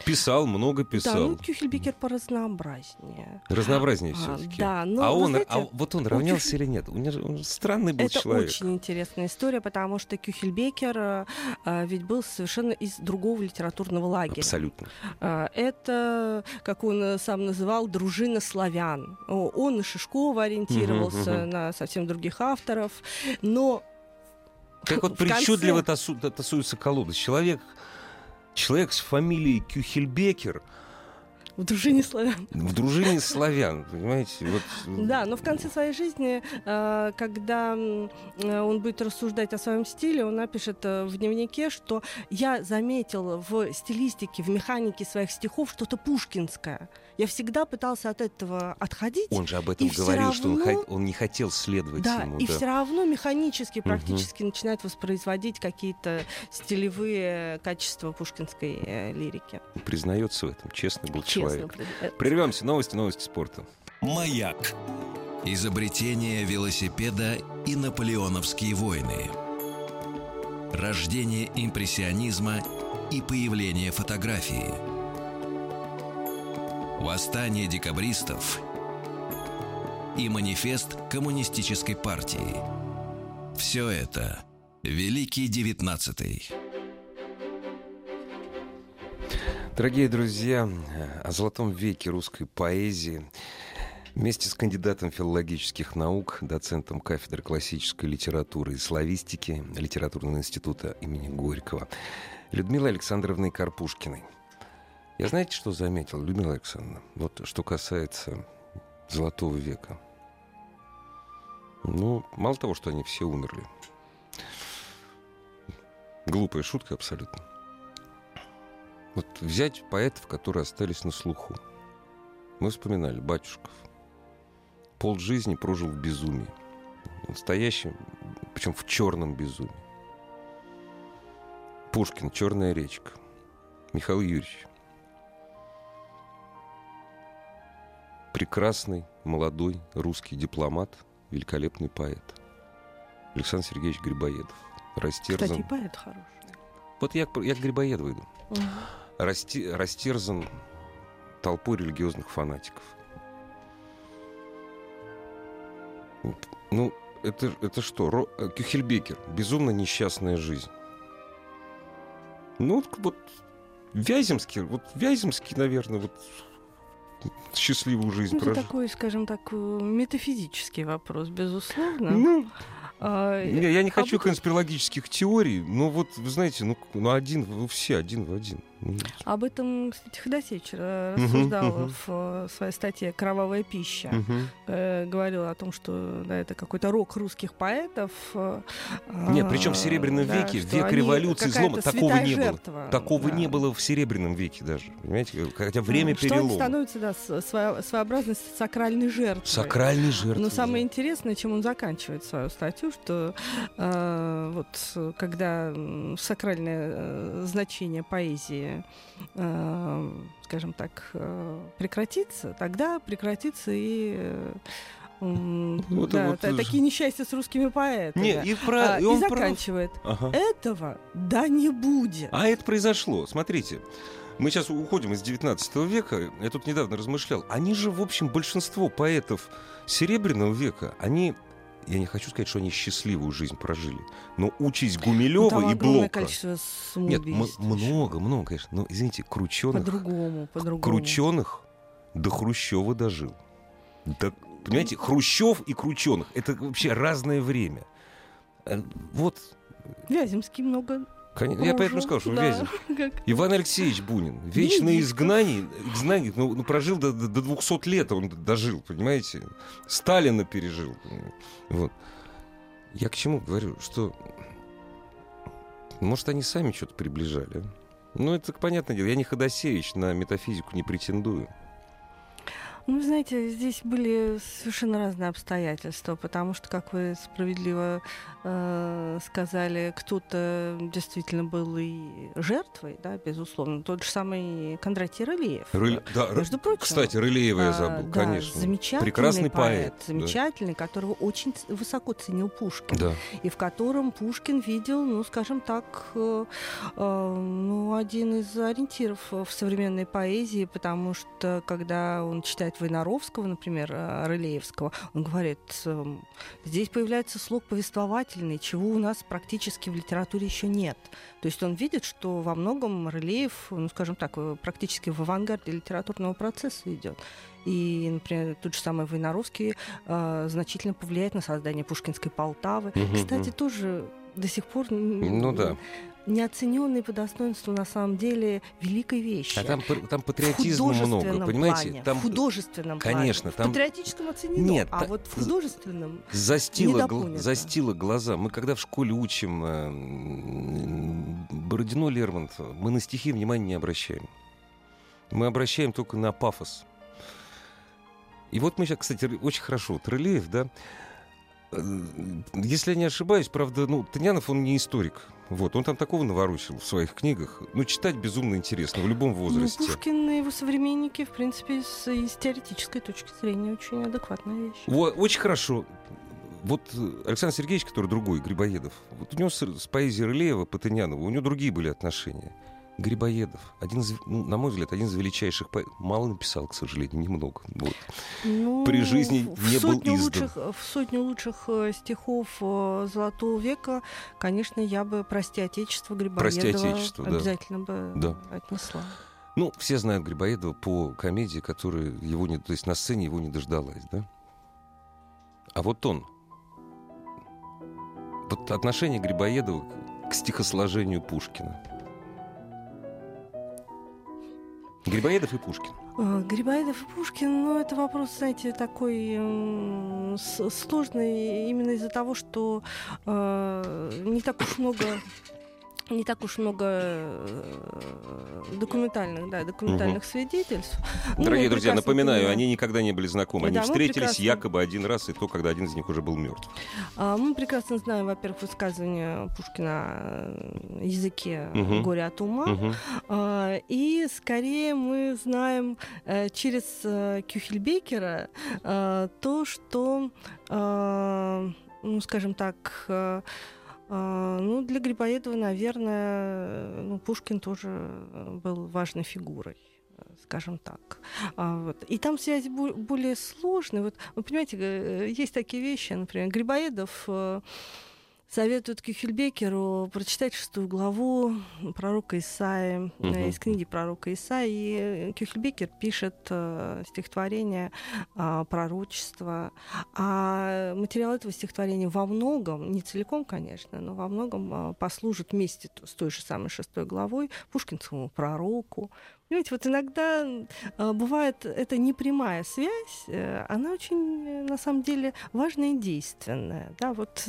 [SPEAKER 1] писал, много
[SPEAKER 3] Да,
[SPEAKER 1] писал.
[SPEAKER 3] ну Кюхельбекер поразнообразнее.
[SPEAKER 1] Разнообразнее
[SPEAKER 3] А,
[SPEAKER 1] все-таки.
[SPEAKER 3] да, но
[SPEAKER 1] а
[SPEAKER 3] вы
[SPEAKER 1] он,
[SPEAKER 3] знаете,
[SPEAKER 1] а вот он равнялся
[SPEAKER 3] Кюхель-
[SPEAKER 1] или нет? Он, же- он странный был
[SPEAKER 3] Это
[SPEAKER 1] человек.
[SPEAKER 3] очень интересная история, потому что Кюхельбекер э, ведь был совершенно из другого литературного лагеря.
[SPEAKER 1] Абсолютно.
[SPEAKER 3] А, Это, как он э, сам называл, дружина славян. Он на Шишкова ориентировался,
[SPEAKER 1] мгм.
[SPEAKER 3] на совсем других авторов, но
[SPEAKER 1] Как вот
[SPEAKER 3] в конце-
[SPEAKER 1] причудливо тасу- та- тасуется колода. Человек, человек с фамилией Кюхельбекер
[SPEAKER 3] в дружине славян.
[SPEAKER 1] в дружине славян, понимаете? Вот,
[SPEAKER 3] Да, но в конце своей жизни, э, когда э, он будет рассуждать о своем стиле, он напишет э, в дневнике, что я заметил в стилистике, в механике своих стихов что-то пушкинское. Я всегда пытался от этого отходить.
[SPEAKER 1] Он же об этом
[SPEAKER 3] И
[SPEAKER 1] говорил, что он,
[SPEAKER 3] равно-
[SPEAKER 1] хо- он не хотел следовать
[SPEAKER 3] Да,
[SPEAKER 1] ему.
[SPEAKER 3] и
[SPEAKER 1] да.
[SPEAKER 3] все равно механически практически начинает воспроизводить какие-то стилевые качества пушкинской э, лирики.
[SPEAKER 1] Признается в этом, честный был
[SPEAKER 3] Честно.
[SPEAKER 1] человек.
[SPEAKER 3] при- э,
[SPEAKER 1] Прервемся. Новости, новости спорта.
[SPEAKER 2] Маяк. Изобретение велосипеда и наполеоновские войны. Рождение импрессионизма и появление фотографии. Восстание декабристов и манифест коммунистической партии. Все это Великий Девятнадцатый.
[SPEAKER 1] Дорогие друзья, о золотом веке русской поэзии вместе с кандидатом филологических наук, доцентом кафедры классической литературы и славистики Литературного института имени Горького Людмилой Александровной Карпушкиной. Я знаете, что заметил, Людмила Александровна? Вот что касается золотого века. Ну, мало того, что они все умерли. Глупая шутка абсолютно. Вот взять поэтов, которые остались на слуху. Мы вспоминали Батюшков. Пол жизни прожил в безумии. Настоящем, причем в черном безумии. Пушкин, Черная речка. Михаил Юрьевич. Прекрасный, молодой русский дипломат, великолепный поэт. Александр Сергеевич Грибоедов. Растерзан.
[SPEAKER 3] Кстати, поэт хороший.
[SPEAKER 1] Вот я, я к Грибоедову иду. Расти- растерзан толпой религиозных фанатиков. Ну, это, это что? Ро- э, Кюхельбекер. Безумно несчастная жизнь. Ну, вот, вот Вяземский, вот Вяземский, наверное, вот счастливую жизнь
[SPEAKER 3] это такой, скажем так, э, метафизический вопрос, безусловно.
[SPEAKER 1] Ну,
[SPEAKER 3] А,
[SPEAKER 1] не, я не
[SPEAKER 3] а
[SPEAKER 1] хочу
[SPEAKER 3] вот-
[SPEAKER 1] конспирологических теорий, но вот, вы знаете, ну, ну один, вы все один в один. Ну,
[SPEAKER 3] Об этом, кстати, Ходосевич э, рассуждал
[SPEAKER 1] мгм.
[SPEAKER 3] в э, своей статье «Кровавая пища». Э, Говорил о том, что да, это какой-то рок русских поэтов. э,
[SPEAKER 1] Нет, причем в
[SPEAKER 3] а,
[SPEAKER 1] Серебряном
[SPEAKER 3] да,
[SPEAKER 1] веке,
[SPEAKER 3] что
[SPEAKER 1] век
[SPEAKER 3] они
[SPEAKER 1] революции,
[SPEAKER 3] какая-то
[SPEAKER 1] злома, такого не было.
[SPEAKER 3] жертва,
[SPEAKER 1] Такого
[SPEAKER 3] да.
[SPEAKER 1] не было в Серебряном веке даже. Понимаете? Хотя время
[SPEAKER 3] Что они
[SPEAKER 1] перелома.
[SPEAKER 3] становятся, да, своя- своеобразной сакральной жертвой.
[SPEAKER 1] Сакральный жертвы.
[SPEAKER 3] Но самое интересное, чем он заканчивает свою статью, что э, вот когда сакральное значение поэзии, э, скажем так, э, прекратится, тогда прекратится и э,
[SPEAKER 1] Вот,
[SPEAKER 3] да,
[SPEAKER 1] вот,
[SPEAKER 3] та- такие несчастья с русскими поэтами.
[SPEAKER 1] Не, и, про,
[SPEAKER 3] А,
[SPEAKER 1] и
[SPEAKER 3] и
[SPEAKER 1] он прав.
[SPEAKER 3] заканчивает.
[SPEAKER 1] Ага.
[SPEAKER 3] Этого да не будет.
[SPEAKER 1] А это произошло. Смотрите, мы сейчас уходим из 19 века. Я тут недавно размышлял. Они же, в общем, большинство поэтов Серебряного века, они... Я не хочу сказать, что они счастливую жизнь прожили. Но участь
[SPEAKER 3] Ну,
[SPEAKER 1] Гумилева
[SPEAKER 3] там
[SPEAKER 1] и Блока...
[SPEAKER 3] количество
[SPEAKER 1] Нет, много, много, конечно. Но, извините, крученых...
[SPEAKER 3] По-другому, по-другому.
[SPEAKER 1] Крученых до Хрущева дожил. Да, понимаете, Хрущев и Крученых — это вообще разное время. Э, Вот,
[SPEAKER 3] Вяземский много
[SPEAKER 1] конечно, я поэтому сказал, что
[SPEAKER 3] да.
[SPEAKER 1] Вязем.
[SPEAKER 3] Как-
[SPEAKER 1] Иван Алексеевич Бунин. Вечное изгнание, изгнание ну, ну, прожил до, до, до 200 лет, он дожил, понимаете? Сталина пережил. Вот. Я к чему говорю, что... Может, они сами что-то приближали, а? Ну, это понятное дело. Я не Ходосевич, на метафизику не претендую.
[SPEAKER 3] Ну, вы знаете, здесь были совершенно разные обстоятельства, потому что, как вы справедливо э, сказали, кто-то действительно был и жертвой, да, безусловно. Тот же самый Кондратий Рылеев.
[SPEAKER 1] Рыль... Да,
[SPEAKER 3] Между прочим.
[SPEAKER 1] Кстати, Рылеева я забыл,
[SPEAKER 3] а, да,
[SPEAKER 1] конечно.
[SPEAKER 3] Замечательный
[SPEAKER 1] Прекрасный
[SPEAKER 3] поэт,
[SPEAKER 1] поэт.
[SPEAKER 3] замечательный, которого очень высоко ценил Пушкин.
[SPEAKER 1] Да.
[SPEAKER 3] и в котором Пушкин видел, ну, скажем так, э, э, ну, один из ориентиров в современной поэзии, потому что, когда он читает Войнаровского, например, э, Рылеевского, он говорит, эм, здесь появляется слог повествовательный, чего у нас практически в литературе еще нет. То есть он видит, что во многом Рылеев, ну, скажем так, э, практически в авангарде литературного процесса идет. И, например, тот же самый Войнаровский э, значительно повлияет на создание Пушкинской Полтавы.
[SPEAKER 1] Мгм,
[SPEAKER 3] Кстати,
[SPEAKER 1] мгм.
[SPEAKER 3] тоже до сих пор
[SPEAKER 1] Ну да.
[SPEAKER 3] Неоцененный по достоинству на самом деле великой вещи.
[SPEAKER 1] А там, там патриотизма много, понимаете?
[SPEAKER 3] плане,
[SPEAKER 1] Там
[SPEAKER 3] в художественном
[SPEAKER 1] конечно,
[SPEAKER 3] плане.
[SPEAKER 1] там-
[SPEAKER 3] В патриотическом оценено,
[SPEAKER 1] Нет,
[SPEAKER 3] а
[SPEAKER 1] та-
[SPEAKER 3] вот в художественном...
[SPEAKER 1] застило, гл- застило глаза. Мы когда в школе учим э, Бородино Лермонтова, мы на стихи внимания не обращаем. Мы обращаем только на пафос. И вот мы сейчас, кстати, очень хорошо. Вот Рылеев, да, э, если я не ошибаюсь, правда, ну, Тынянов, он не историк. Вот, он там такого наворочил в своих книгах. Ну, читать безумно интересно в любом
[SPEAKER 3] Ну,
[SPEAKER 1] возрасте.
[SPEAKER 3] Пушкин и его современники, в принципе, с, и с теоретической точки зрения очень адекватная вещь.
[SPEAKER 1] Во- очень хорошо. Вот э, Александр Сергеевич, который другой, Грибоедов, вот у него с, с поэзией Рылеева, Патынянова, у него другие были отношения. Грибоедов, один из, ну, на мой взгляд, один из величайших поэтов. Мало написал, к сожалению, немного. Вот.
[SPEAKER 3] Ну,
[SPEAKER 1] При жизни не был издан.
[SPEAKER 3] Лучших, в сотню лучших э, стихов э, Золотого века, конечно, я бы «Прости, Отечество»
[SPEAKER 1] «Прости,
[SPEAKER 3] Грибоедова
[SPEAKER 1] Отечество», да.
[SPEAKER 3] обязательно бы
[SPEAKER 1] Да.
[SPEAKER 3] отнесла.
[SPEAKER 1] Ну, все знают Грибоедова по комедии, которая его не... То есть на сцене его не дождалась, да? А вот он. Вот отношение Грибоедова к стихосложению Пушкина. Грибоедов и Пушкин.
[SPEAKER 3] Э, Грибоедов и Пушкин, ну, это вопрос, знаете, такой сложный именно из-за того, что э, не так уж много не так уж много э, документальных, да, документальных свидетельств. Ну,
[SPEAKER 1] Дорогие
[SPEAKER 3] мы
[SPEAKER 1] друзья, напоминаю,
[SPEAKER 3] понимаем.
[SPEAKER 1] они никогда не были знакомы. Они
[SPEAKER 3] Да,
[SPEAKER 1] встретились
[SPEAKER 3] прекрасно-
[SPEAKER 1] якобы один раз, и то, когда один из них уже был мертв.
[SPEAKER 3] А, Мы прекрасно знаем, во-первых, высказывание Пушкина о языке
[SPEAKER 1] Мгм.
[SPEAKER 3] горя от ума. А, И скорее мы знаем э, через э, Кюхельбекера э, то, что, э, ну, скажем так, э, ну, для Грибоедова, наверное, ну, Пушкин тоже э, был важной фигурой э, скажем так. А, вот. И там связь бо- более сложная. Вот, вы понимаете, э, есть такие вещи, например, Грибоедов э, советует Кюхельбекеру прочитать шестую главу пророка Исаи, э,
[SPEAKER 1] Мгм.
[SPEAKER 3] из книги пророка Исаи. И э, Кюхельбекер пишет э, стихотворение а, пророчества. А материал этого стихотворения во многом, не целиком, конечно, но во многом а, послужит вместе с той же самой шестой главой пушкинскому пророку. Понимаете, вот иногда а, бывает эта непрямая связь, э, она очень, э, на самом деле, важная и действенная. Да, вот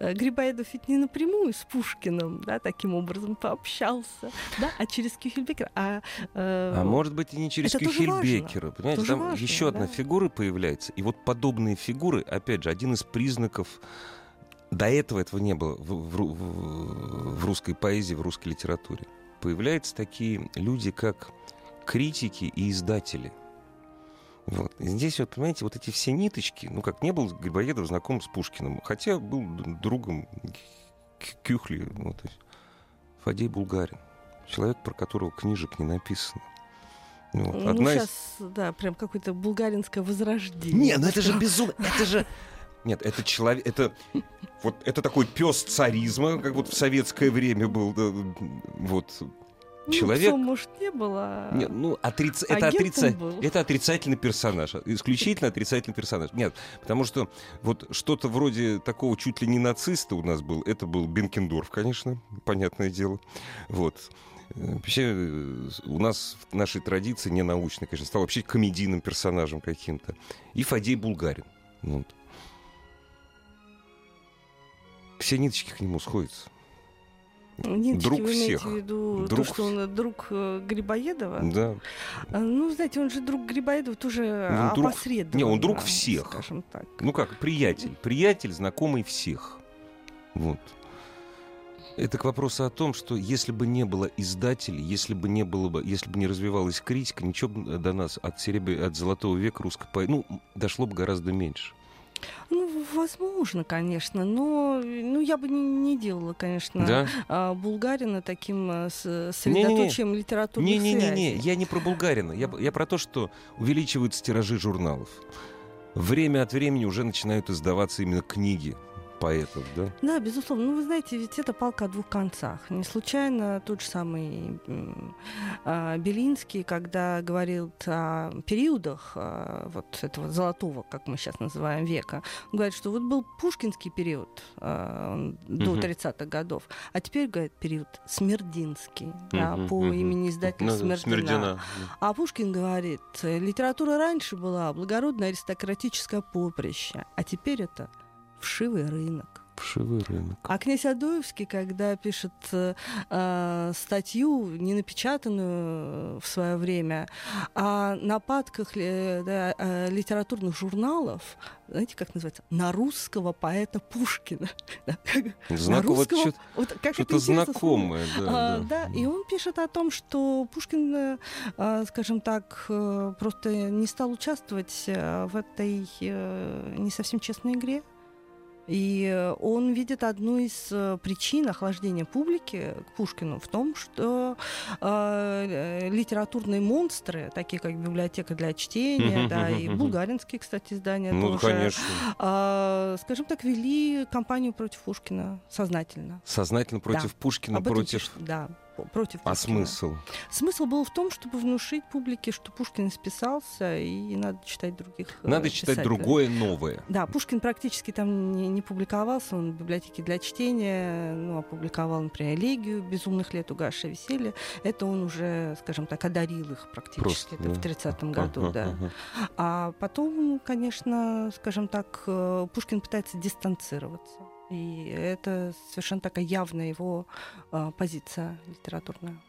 [SPEAKER 3] э, Грибоедов ведь не напрямую с Пушкиным, да, таким образом пообщался, да, а через Кюхельбекера. А, э,
[SPEAKER 1] А может быть и не через Кюхельбекера. Понимаете,
[SPEAKER 3] Тоже
[SPEAKER 1] там
[SPEAKER 3] важно,
[SPEAKER 1] еще одна
[SPEAKER 3] да.
[SPEAKER 1] фигура появляется. И вот подобные фигуры, опять же, один из признаков до этого этого не было в, в в- в русской поэзии, в русской литературе. Появляются такие люди, как критики и издатели. Вот. И здесь вот, понимаете, вот эти все ниточки, ну, как не был Грибоедов знаком с Пушкиным, хотя был другом Кюхли, то есть Фадей Булгарин, человек, про которого книжек не написано. Вот.
[SPEAKER 3] ну,
[SPEAKER 1] Одна из-
[SPEAKER 3] сейчас, да, прям какое-то булгаринское возрождение.
[SPEAKER 1] Не, ну это же безумно, это же... Нет, это человек, это вот это такой пес царизма, как вот в советское время был, да, вот
[SPEAKER 3] Ну,
[SPEAKER 1] человек-
[SPEAKER 3] псом, может, не было.
[SPEAKER 1] Не, ну, отриц- это, отрица-
[SPEAKER 3] был.
[SPEAKER 1] это отрицательный персонаж. Исключительно отрицательный персонаж. Нет, потому что вот что-то вроде такого чуть ли не нациста у нас был. Это был Бенкендорф, конечно, понятное дело. Вот. Вообще э, у нас в нашей традиции не научный, конечно, стал вообще комедийным персонажем каким-то. И Фадей Булгарин. Вот. Все ниточки к нему сходятся.
[SPEAKER 3] Ниночки,
[SPEAKER 1] Друг
[SPEAKER 3] вы
[SPEAKER 1] всех.
[SPEAKER 3] в виду
[SPEAKER 1] Друг
[SPEAKER 3] то, что он друг э, Грибоедова?
[SPEAKER 1] Да.
[SPEAKER 3] А, Ну, знаете, он же друг Грибоедова тоже
[SPEAKER 1] Ну, друг-
[SPEAKER 3] опосредованно.
[SPEAKER 1] не, он друг всех.
[SPEAKER 3] Скажем так.
[SPEAKER 1] Ну как, приятель. Приятель, знакомый всех. Вот. Это к вопросу о том, что если бы не было издателей, если бы не было бы, если бы не развивалась критика, ничего бы до нас от, серебр... от золотого века русской поэзии, ну, дошло бы гораздо меньше.
[SPEAKER 3] Ну, возможно, конечно, но ну, я бы не, не делала, конечно,
[SPEAKER 1] Да?
[SPEAKER 3] а, Булгарина таким а, с-
[SPEAKER 1] Не-не-не.
[SPEAKER 3] средоточием литературных
[SPEAKER 1] Не-не-не,
[SPEAKER 3] связей.
[SPEAKER 1] я не про Булгарина. Я, я про то, что увеличиваются тиражи журналов. Время от времени уже начинают издаваться именно книги поэтов, да?
[SPEAKER 3] Да, безусловно. Ну, вы знаете, ведь это палка о двух концах. Не случайно тот же самый а, Белинский, когда говорил о периодах а, вот этого золотого, как мы сейчас называем, века, он говорит, что вот был пушкинский период а, до
[SPEAKER 1] Мгм.
[SPEAKER 3] 30-х годов, а теперь, говорит, период Смердинский, да, по имени издателя Смердина.
[SPEAKER 1] Смердина.
[SPEAKER 3] А Пушкин говорит, литература раньше была благородное аристократическое поприще, а теперь это вшивый рынок.
[SPEAKER 1] Вшивый рынок.
[SPEAKER 3] А князь Адоевский, когда пишет э, э, статью, не напечатанную в свое время, о нападках ли- да, э, литературных журналов, знаете, как называется, на русского поэта Пушкина. Как- на
[SPEAKER 1] вот
[SPEAKER 3] русского-
[SPEAKER 1] чё-
[SPEAKER 3] вот как
[SPEAKER 1] что-то знакомое, да,
[SPEAKER 3] А,
[SPEAKER 1] да.
[SPEAKER 3] да, и он пишет о том, что Пушкин, э, а, скажем так, э, просто не стал участвовать э, в этой э, не совсем честной игре. И э, он видит одну из э, причин охлаждения публики к Пушкину в том, что э, э, литературные монстры, такие как библиотека для чтения, да, и булгаринские, кстати, издания
[SPEAKER 1] Ну,
[SPEAKER 3] тоже,
[SPEAKER 1] конечно.
[SPEAKER 3] а, скажем так, вели кампанию против Пушкина сознательно.
[SPEAKER 1] Сознательно против Пушкина,
[SPEAKER 3] Об этом
[SPEAKER 1] против...
[SPEAKER 3] пишет, да, против
[SPEAKER 1] А
[SPEAKER 3] Пушкина.
[SPEAKER 1] смысл?
[SPEAKER 3] Смысл был в том, чтобы внушить публике, что Пушкин списался, и надо читать других э,
[SPEAKER 1] Надо читать другое, новое.
[SPEAKER 3] Да, Пушкин практически там не, не публиковался, он в библиотеке для чтения, ну, опубликовал, например, «Элегию», «Безумных лет», «Угасшее веселье». Это он уже, скажем так, одарил их практически,
[SPEAKER 1] Просто,
[SPEAKER 3] это в
[SPEAKER 1] да.
[SPEAKER 3] 30-м году,
[SPEAKER 1] Ага,
[SPEAKER 3] да.
[SPEAKER 1] ага.
[SPEAKER 3] А потом, конечно, скажем так, э, Пушкин пытается дистанцироваться. И это совершенно такая явная его э, позиция литературная.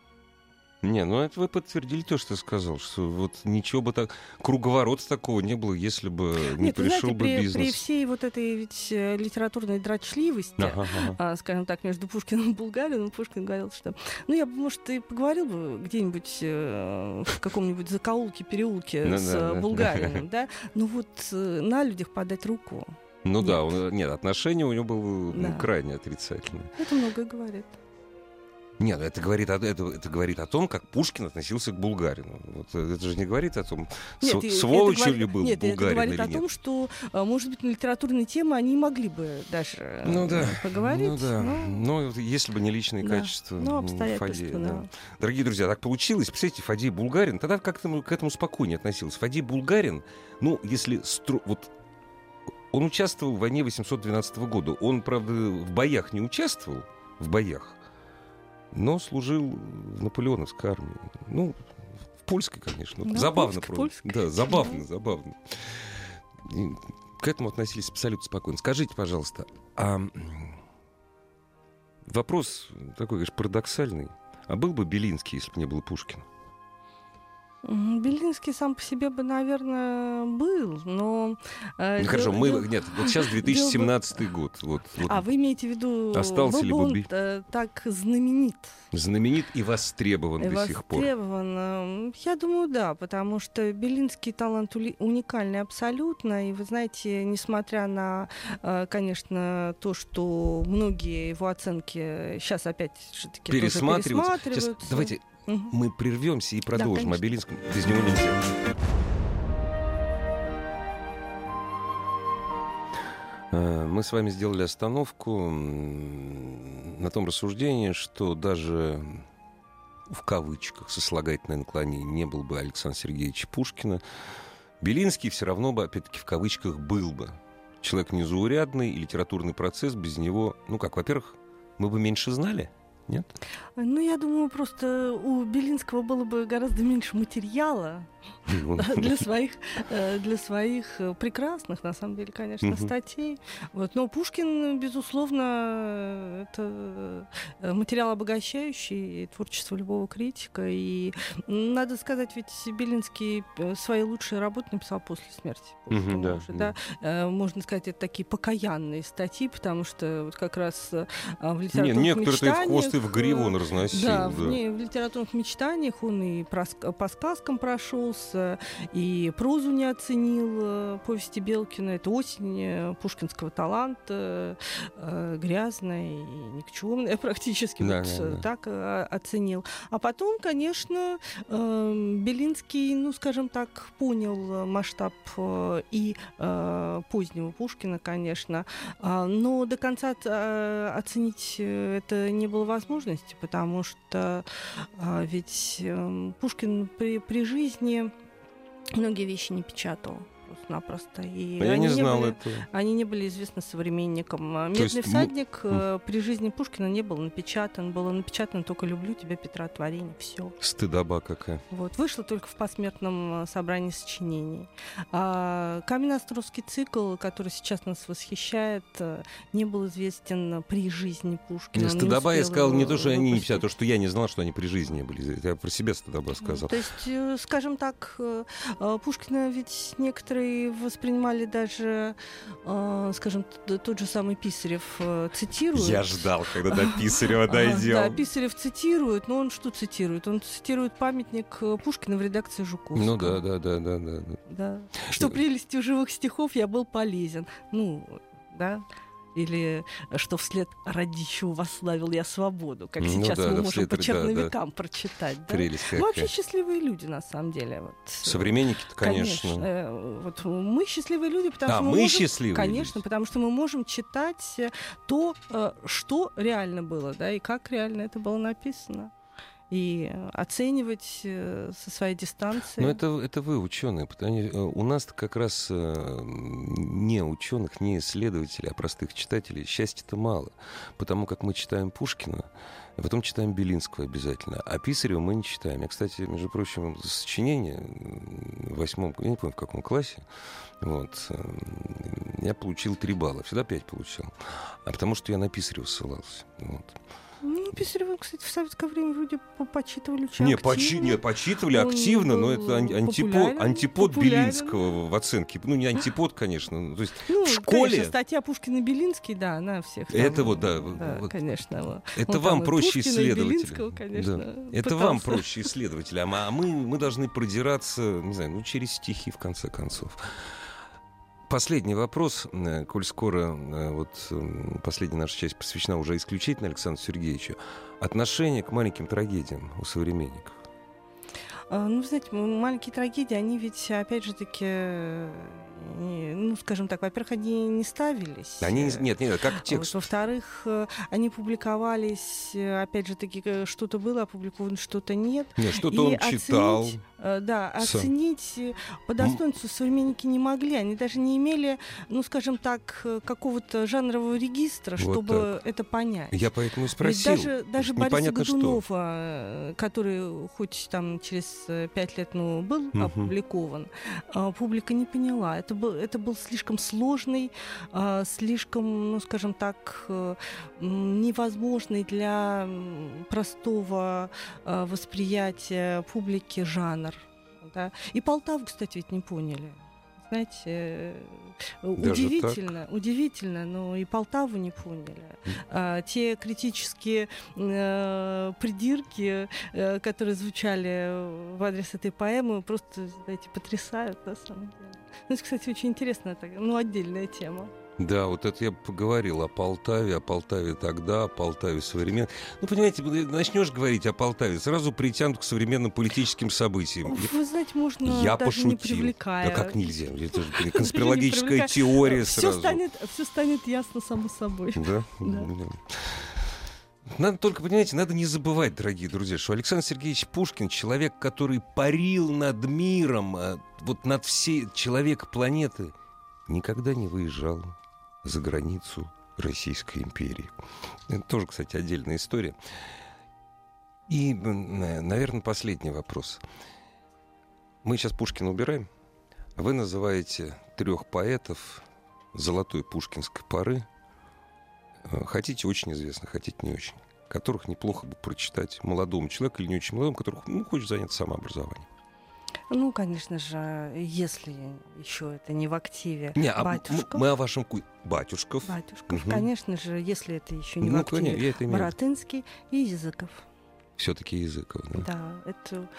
[SPEAKER 1] Не, ну это вы подтвердили то, что сказал, что вот ничего бы так... Круговорота такого не было, если бы не
[SPEAKER 3] Нет,
[SPEAKER 1] пришел
[SPEAKER 3] знаете,
[SPEAKER 1] бы
[SPEAKER 3] при,
[SPEAKER 1] бизнес.
[SPEAKER 3] при всей вот этой ведь э, литературной дрочливости,
[SPEAKER 1] Ага, ага.
[SPEAKER 3] а, скажем так, между Пушкиным и Булгарином, Пушкин говорил, что ну я бы, может, и поговорил бы где-нибудь э, в каком-нибудь закоулке, переулке с. Булгарином, да, ну вот э, на людях подать руку,
[SPEAKER 1] Ну да,
[SPEAKER 3] Нет.
[SPEAKER 1] он, нет, отношение у него было ну,
[SPEAKER 3] Да.
[SPEAKER 1] крайне отрицательное.
[SPEAKER 3] это многое говорит.
[SPEAKER 1] Нет, это говорит, о, это, это говорит о том, как Пушкин относился к Булгарину. Вот, э, это же не говорит о том,
[SPEAKER 3] Нет, и-
[SPEAKER 1] сволочью
[SPEAKER 3] это
[SPEAKER 1] ли
[SPEAKER 3] говорит-
[SPEAKER 1] был
[SPEAKER 3] нет, это
[SPEAKER 1] Булгарин
[SPEAKER 3] говорит
[SPEAKER 1] или
[SPEAKER 3] о
[SPEAKER 1] нет.
[SPEAKER 3] том, что, а, может быть, на литературные темы они могли бы даже э,
[SPEAKER 1] Ну да,
[SPEAKER 3] поговорить.
[SPEAKER 1] Ну да,
[SPEAKER 3] но-
[SPEAKER 1] вот если бы не личные
[SPEAKER 3] Да.
[SPEAKER 1] качества
[SPEAKER 3] Ну,
[SPEAKER 1] Фадея,
[SPEAKER 3] да.
[SPEAKER 1] да. Дорогие друзья, так получилось. Представляете, Фадей Булгарин, тогда как-то к этому спокойнее относился. Фадей Булгарин, ну, если... стру- Вот он участвовал в войне 812 года. Он, правда, в боях не участвовал, в боях, но служил в наполеоновской армии. Ну, в польской, конечно.
[SPEAKER 3] Да,
[SPEAKER 1] забавно
[SPEAKER 3] польской,
[SPEAKER 1] просто.
[SPEAKER 3] польской.
[SPEAKER 1] Да, забавно,
[SPEAKER 3] Да.
[SPEAKER 1] забавно. И к этому относились абсолютно спокойно. Скажите, пожалуйста, а вопрос такой, конечно, парадоксальный. А был бы Белинский, если бы не было Пушкина?
[SPEAKER 3] Белинский сам по себе бы, наверное, был, но... э,
[SPEAKER 1] Ну, хорошо,
[SPEAKER 3] дел-
[SPEAKER 1] мы...
[SPEAKER 3] дел-
[SPEAKER 1] Нет, вот сейчас 2017 год. Вот, вот
[SPEAKER 3] А вы имеете в виду,
[SPEAKER 1] Остался
[SPEAKER 3] был
[SPEAKER 1] ли
[SPEAKER 3] он
[SPEAKER 1] Би-
[SPEAKER 3] э, так знаменит
[SPEAKER 1] знаменит и востребован
[SPEAKER 3] и
[SPEAKER 1] до сих пор.
[SPEAKER 3] востребован? М, Я думаю, да, потому что Белинский талант уникальный абсолютно. И вы знаете, несмотря на, э, конечно, то, что многие его оценки сейчас опять же таки тоже
[SPEAKER 1] Пересматриваются. Сейчас,
[SPEAKER 3] пересматриваются.
[SPEAKER 1] давайте
[SPEAKER 3] Мгм.
[SPEAKER 1] мы прервемся и продолжим.
[SPEAKER 3] конечно.
[SPEAKER 1] О Белинском без него нельзя. Э, Мы с вами сделали остановку на том рассуждении, что даже в кавычках сослагательное наклонение не был бы Александра Сергеевича Пушкина, Белинский все равно бы, опять-таки, в кавычках был бы. Человек незаурядный, и литературный процесс без него, ну как, во-первых, мы бы меньше знали, Нет?
[SPEAKER 3] Ну, я думаю, просто у Белинского было бы гораздо меньше материала
[SPEAKER 1] Ну,
[SPEAKER 3] для своих, э, для своих э, прекрасных, на самом деле, конечно, статей. Вот. Но Пушкин, безусловно, это э, материал обогащающий творчество любого критика. И надо сказать, ведь Белинский свои лучшие работы написал после смерти. Пушкина уже,
[SPEAKER 1] да.
[SPEAKER 3] Можно сказать, это такие покаянные статьи, потому что вот как раз в литературных
[SPEAKER 1] некоторые-то и в хвост, и в гриву
[SPEAKER 3] э,
[SPEAKER 1] он разносил.
[SPEAKER 3] да,
[SPEAKER 1] да.
[SPEAKER 3] в, не- в литературных мечтаниях он и про по сказкам прошелся, и прозу не оценил э, повести Белкина. Это осень э, пушкинского таланта, э, грязная и никчемная практически.
[SPEAKER 1] Да,
[SPEAKER 3] вот
[SPEAKER 1] да,
[SPEAKER 3] э,
[SPEAKER 1] да.
[SPEAKER 3] так э, оценил. А потом, конечно, э, Белинский, ну, скажем так, понял э, масштаб э, и э, позднего Пушкина, конечно, а, но до конца э, оценить э, это не было возможности, потому что а, ведь эм, Пушкин при, при жизни многие вещи не печатал просто-напросто. И
[SPEAKER 1] я
[SPEAKER 3] они
[SPEAKER 1] не знал
[SPEAKER 3] были,
[SPEAKER 1] этого.
[SPEAKER 3] Они не были известны современникам. А
[SPEAKER 1] То есть
[SPEAKER 3] Медный
[SPEAKER 1] мы-
[SPEAKER 3] всадник э, при жизни Пушкина не был напечатан. Было напечатано только «Люблю тебя, Петра Творение». Все.
[SPEAKER 1] Стыдоба какая.
[SPEAKER 3] Вот. Вышло только в посмертном э, собрании сочинений. А Каменноостровский цикл, который сейчас нас восхищает, э, не был известен при жизни Пушкина.
[SPEAKER 1] Стыдоба я сказал не то, что они не писали, а то, что я не знал, что они при жизни были. Я про себя стыдоба сказал.
[SPEAKER 3] То есть, скажем так, Пушкина ведь некоторые воспринимали даже, э, скажем, тот же самый Писарев э, цитирует.
[SPEAKER 1] Я ждал, когда до Писарева
[SPEAKER 3] А, Да,
[SPEAKER 1] дойдем.
[SPEAKER 3] Писарев цитирует, но он что цитирует? Он цитирует памятник э, Пушкина в редакции Жуковского.
[SPEAKER 1] Ну да, да, да, да, да. да.
[SPEAKER 3] Да. Что прелестью живых стихов я был полезен. Ну, да. Или э, что вслед Радищеву восславил я свободу, как
[SPEAKER 1] Ну
[SPEAKER 3] сейчас
[SPEAKER 1] да,
[SPEAKER 3] мы
[SPEAKER 1] да,
[SPEAKER 3] можем
[SPEAKER 1] вслед,
[SPEAKER 3] по
[SPEAKER 1] да,
[SPEAKER 3] черновикам прочитать. Да?
[SPEAKER 1] Прелесть
[SPEAKER 3] Мы вообще
[SPEAKER 1] какая.
[SPEAKER 3] счастливые люди, на самом деле. Вот.
[SPEAKER 1] Современники-то, конечно.
[SPEAKER 3] Э, Вот мы счастливые люди, потому
[SPEAKER 1] А,
[SPEAKER 3] что мы,
[SPEAKER 1] мы
[SPEAKER 3] можем-
[SPEAKER 1] счастливые
[SPEAKER 3] Конечно,
[SPEAKER 1] люди.
[SPEAKER 3] потому что мы можем читать э, то, э, что реально было, да, и как реально это было написано. И э, оценивать э, со своей дистанции.
[SPEAKER 1] Но это, это вы, ученые. Потому, э, у нас как раз не ученых, не исследователей, а простых читателей счастья-то мало. Потому как мы читаем Пушкина, а потом читаем Белинского обязательно. А Писарева мы не читаем. Я, кстати, между прочим, сочинение в восьмом, я не помню, в каком классе, вот, э, я получил три балла. Всегда пять получил. А потому что я на Писарева ссылался. Вот.
[SPEAKER 3] Ну, Писарева, кстати, в советское время вроде по- почитывали очень
[SPEAKER 1] Не, почи, не, почитывали
[SPEAKER 3] Он
[SPEAKER 1] активно, но это ан- антипод, антипод
[SPEAKER 3] популярен.
[SPEAKER 1] Белинского в оценке. Ну, не антипод, конечно. ну, То есть
[SPEAKER 3] Ну,
[SPEAKER 1] в школе-
[SPEAKER 3] конечно, статья Пушкина-Белинский, да, она всех. там,
[SPEAKER 1] Это вот, да,
[SPEAKER 3] да,
[SPEAKER 1] вот.
[SPEAKER 3] конечно. вот.
[SPEAKER 1] это вам проще
[SPEAKER 3] Пушкина, и
[SPEAKER 1] исследователя.
[SPEAKER 3] Белинского, конечно,
[SPEAKER 1] Да. Это вам проще исследователя, мы- а мы, мы должны продираться, не знаю, ну, через стихи, в конце концов. Последний вопрос, э, коль скоро э, вот последняя наша часть посвящена уже исключительно Александру Сергеевичу. Отношение к маленьким трагедиям у современников.
[SPEAKER 3] А, Ну, знаете, маленькие трагедии, они ведь, опять же таки, э, ну, скажем так, во-первых, они не ставились.
[SPEAKER 1] Они, не- нет, нет, как
[SPEAKER 3] а вот,
[SPEAKER 1] текст.
[SPEAKER 3] во-вторых, они публиковались, опять же таки, что-то было опубликовано, что-то нет.
[SPEAKER 1] Нет, что-то
[SPEAKER 3] И
[SPEAKER 1] он
[SPEAKER 3] оценить,
[SPEAKER 1] читал.
[SPEAKER 3] Э, Да, оценить э, по достоинству современники не могли. Они даже не имели, ну, скажем так, э, какого-то жанрового регистра,
[SPEAKER 1] Вот
[SPEAKER 3] чтобы это понять.
[SPEAKER 1] Я поэтому и
[SPEAKER 3] Ведь
[SPEAKER 1] спросил.
[SPEAKER 3] даже, даже
[SPEAKER 1] что
[SPEAKER 3] Бориса
[SPEAKER 1] что.
[SPEAKER 3] Годунова, э, который хоть там через пять лет ну, был
[SPEAKER 1] Мгм.
[SPEAKER 3] опубликован, а, публика не поняла. Это был, это был слишком сложный, а, слишком, ну, скажем так, невозможный для простого восприятия публики жанр. Да? И Полтаву, кстати, ведь не поняли. Знаете, э,
[SPEAKER 1] Даже
[SPEAKER 3] удивительно, удивительно, но и Полтаву не поняли. А, те критические э, придирки, э, которые звучали в адрес этой поэмы, просто, знаете, потрясают на самом деле. Ну, это, кстати, очень интересная, так- ну, отдельная тема.
[SPEAKER 1] Да, вот это я поговорил о Полтаве, о Полтаве тогда, о Полтаве современном. Ну, понимаете, начнешь говорить о Полтаве, сразу притянут к современным политическим событиям.
[SPEAKER 3] Вы знаете, можно
[SPEAKER 1] Я
[SPEAKER 3] даже не
[SPEAKER 1] пошутил.
[SPEAKER 3] привлекая.
[SPEAKER 1] Да как нельзя? Это же конспирологическая теория
[SPEAKER 3] Все
[SPEAKER 1] сразу.
[SPEAKER 3] станет, все станет ясно само собой.
[SPEAKER 1] Да?
[SPEAKER 3] Да.
[SPEAKER 1] Надо только, понимаете, надо не забывать, дорогие друзья, что Александр Сергеевич Пушкин человек, который парил над миром, а, вот над всей человек планеты, никогда не выезжал за границу Российской империи. Это тоже, кстати, отдельная история. И, наверное, последний вопрос. Мы сейчас Пушкина убираем. Вы называете трех поэтов золотой пушкинской поры. Э, хотите очень известных, хотите не очень. Которых неплохо бы прочитать молодому человеку или не очень молодому, которых ну, хочет заняться самообразованием.
[SPEAKER 3] Ну, конечно же, если еще это не в активе
[SPEAKER 1] не, а батюшков. Мы о вашем ку... батюшков.
[SPEAKER 3] Батюшков, угу. конечно же, если это еще не ну, в активе. Конечно, я это Боротынский и Языков.
[SPEAKER 1] Все-таки Языков, да?
[SPEAKER 3] Да, это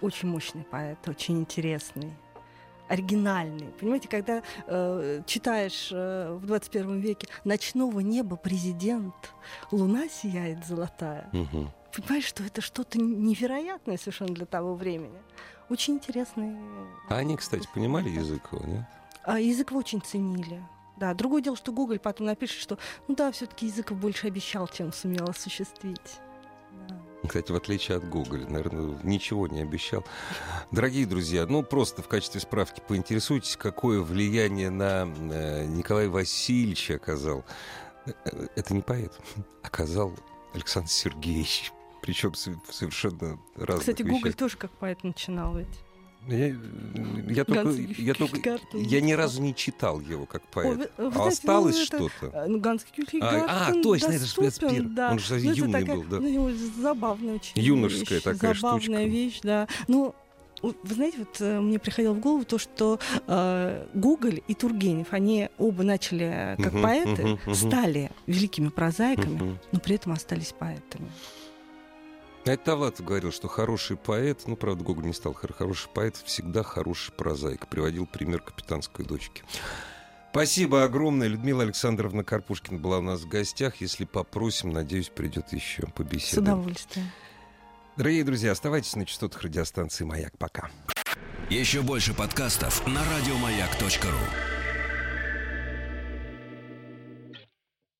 [SPEAKER 3] очень мощный поэт, очень интересный оригинальный. Понимаете, когда э, читаешь э, в 21 веке «Ночного неба президент, луна сияет золотая», угу. понимаешь, что это что-то невероятное совершенно для того времени. Очень интересный.
[SPEAKER 1] А они, кстати, понимали Языкова, нет?
[SPEAKER 3] А Языкова очень ценили. Да, другое дело, что Google потом напишет, что ну да, все-таки Языков больше обещал, чем сумел осуществить.
[SPEAKER 1] Кстати, в отличие от Гоголя, наверное, ничего не обещал. Дорогие друзья, ну просто в качестве справки поинтересуйтесь, какое влияние на э, Николая Васильевича оказал. Э, это не поэт, оказал Александр Сергеевич. Причем совершенно разных
[SPEAKER 3] Кстати,
[SPEAKER 1] вещах.
[SPEAKER 3] Гоголь тоже как поэт начинал ведь.
[SPEAKER 1] Я, я, только, я, только, я ни разу не читал его как поэт. О, а знаете, осталось ну, что-то?
[SPEAKER 3] Э, ну, Ганский
[SPEAKER 1] а, а, точно, это же спецпир.
[SPEAKER 3] Да.
[SPEAKER 1] Он же ну, юный такая, был, да.
[SPEAKER 3] Ну, забавная очень
[SPEAKER 1] Юношеская
[SPEAKER 3] вещь,
[SPEAKER 1] такая
[SPEAKER 3] забавная
[SPEAKER 1] штучка.
[SPEAKER 3] вещь, да. Ну, вы знаете, вот э, мне приходило в голову то, что э, Гоголь и Тургенев, они оба начали как uh-huh, поэты, uh-huh, uh-huh. стали великими прозаиками, uh-huh. но при этом остались поэтами.
[SPEAKER 1] А это Тавлатов говорил, что хороший поэт, ну, правда, Гоголь не стал хороший поэт, всегда хороший прозаик. Приводил пример капитанской дочки. Спасибо огромное. Людмила Александровна Карпушкина была у нас в гостях. Если попросим, надеюсь, придет еще побеседовать.
[SPEAKER 3] С удовольствием.
[SPEAKER 1] Дорогие друзья, оставайтесь на частотах радиостанции «Маяк». Пока.
[SPEAKER 2] Еще больше подкастов на радиомаяк.ру